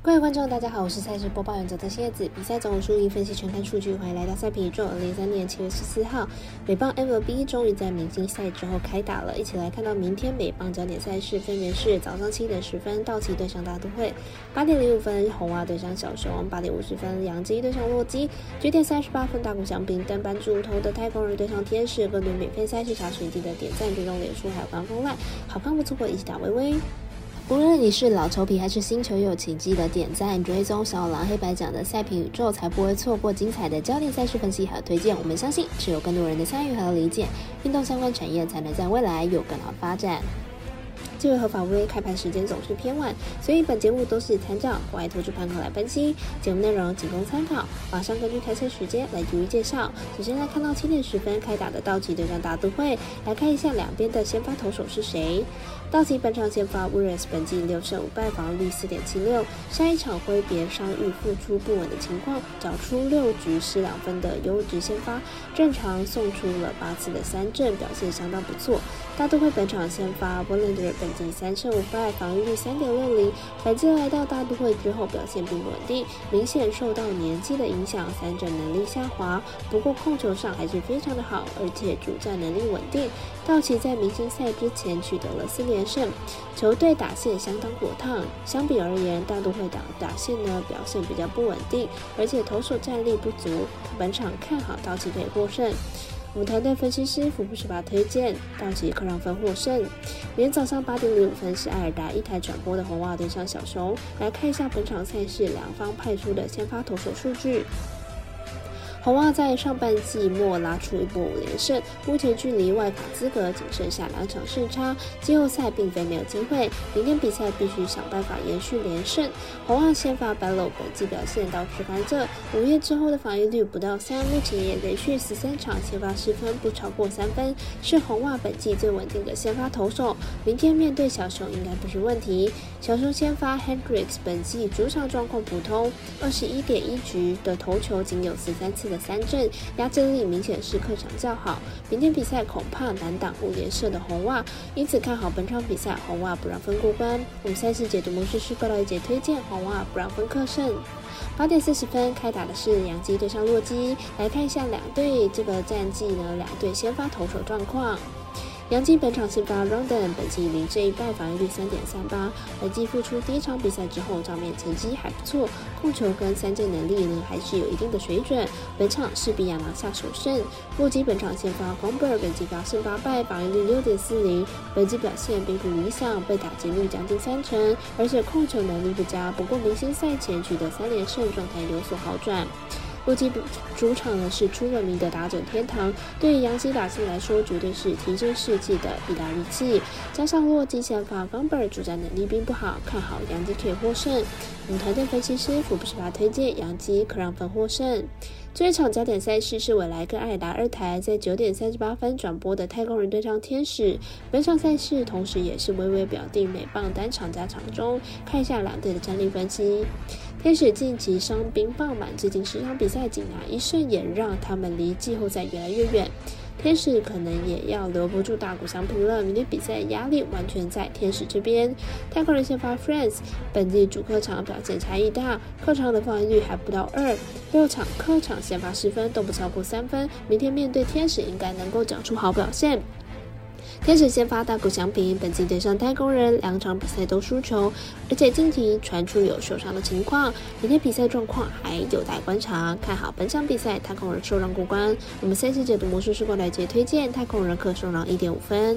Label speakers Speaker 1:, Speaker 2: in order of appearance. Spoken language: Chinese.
Speaker 1: 各位观众，大家好，我是赛事播报员泽泽蝎子。比赛总输赢分析全看数据，欢迎来到赛评宇宙。二零三年七月十四号，美棒 MLB 终于在明星赛之后开打了，一起来看到明天美棒焦点赛事，分别是早上七点十分道奇对上大都会，八点零五分红袜对上小熊，八点五十分洋基对上洛基，九点三十八分大谷翔平登板主投的太空人对上天使。更多免费赛事查询记得点赞、追踪脸书还有官方 LINE，好看不错过，一起打微微。无论你是老球皮还是新球友，请记得点赞、追踪小狼黑白奖的赛评宇宙，才不会错过精彩的焦点赛事分析和推荐。我们相信，只有更多人的参与和理解，运动相关产业才能在未来有更好发展。这位合法微开盘时间总是偏晚，所以本节目都是参照国外投注盘口来分析，节目内容仅供参考。马上根据开赛时间来逐一介绍。首先来看到七点十分开打的道奇对战大都会，来看一下两边的先发投手是谁。道奇本场先发 w i l l s 本季六胜五败，防御率四点七六。上一场挥别伤愈复出不稳的情况，找出六局失两分的优质先发，正常送出了八次的三振，表现相当不错。大都会本场先发 w i l l e r 本季三胜五败，防御率三点六零。本季来到大都会之后表现并不稳定，明显受到年纪的影响，三振能力下滑。不过控球上还是非常的好，而且主战能力稳定。道奇在明星赛之前取得了四连。胜，球队打线相当火烫。相比而言，大都会打打线呢表现比较不稳定，而且投手战力不足。本场看好道奇队获胜。我们团队分析师福布斯把推荐道奇客让分获胜。明天早上八点零五分是艾尔达一台转播的红袜对上小熊。来看一下本场赛事两方派出的先发投手数据。红袜在上半季末拉出一波五连胜，目前距离外卡资格仅剩下两场胜差，季后赛并非没有机会。明天比赛必须想办法延续连胜。红袜先发 Bello 本季表现倒是甘蔗，五月之后的防御率不到三，目前也连续十三场先发失分不超过三分，是红袜本季最稳定的先发投手。明天面对小熊应该不是问题。小熊先发 Hendricks 本季主场状况普通，二十一点一局的投球仅有十三次。的三阵压制力明显是客场较好，明天比赛恐怕难挡五连胜的红袜，因此看好本场比赛红袜不让分过关。我们赛事解读模式是过来解推荐红袜不让分客胜。八点四十分开打的是杨基对上洛基，来看一下两队这个战绩呢，两队先发投手状况。杨基本场先发 Rondon，本季零胜一败，防御率三点三八。本季复出第一场比赛之后，账面成绩还不错，控球跟三振能力呢还是有一定的水准。本场势必要拿下首胜。洛基本场先发 g o m b e r 本季八胜八败，防御率六点四零。本季表现并不理想，被打击率将近三成，而且控球能力不佳。不过明星赛前取得三连胜，状态有所好转。洛基主场呢是出了名的打者天堂，对于杨基打线来说，绝对是提升士气的一大利器。加上洛基前发冈本主战能力并不好，看好杨基可以获胜。我们团队分析师福布斯巴推荐杨基可让分获胜。这一场焦点赛事是未来跟艾达二台在九点三十八分转播的太空人对上天使。本场赛事同时也是微微表定美棒单场加场中，看一下两队的战力分析。天使近期伤兵爆满，最近十场比赛仅拿一胜，也让他们离季后赛越来越远。天使可能也要留不住大谷翔平了，明天比赛压力完全在天使这边。太空人先发 Friends，本季主客场表现差异大，客场的防御率还不到二，六场客场先发失分都不超过三分，明天面对天使应该能够缴出好表现。天使先发大谷翔平，本季对上太空人两场比赛都输球，而且近期传出有受伤的情况，明天比赛状况还有待观察。看好本场比赛太空人受让过关。我们赛事解读魔术师过来接推荐太空人可受让一点五分。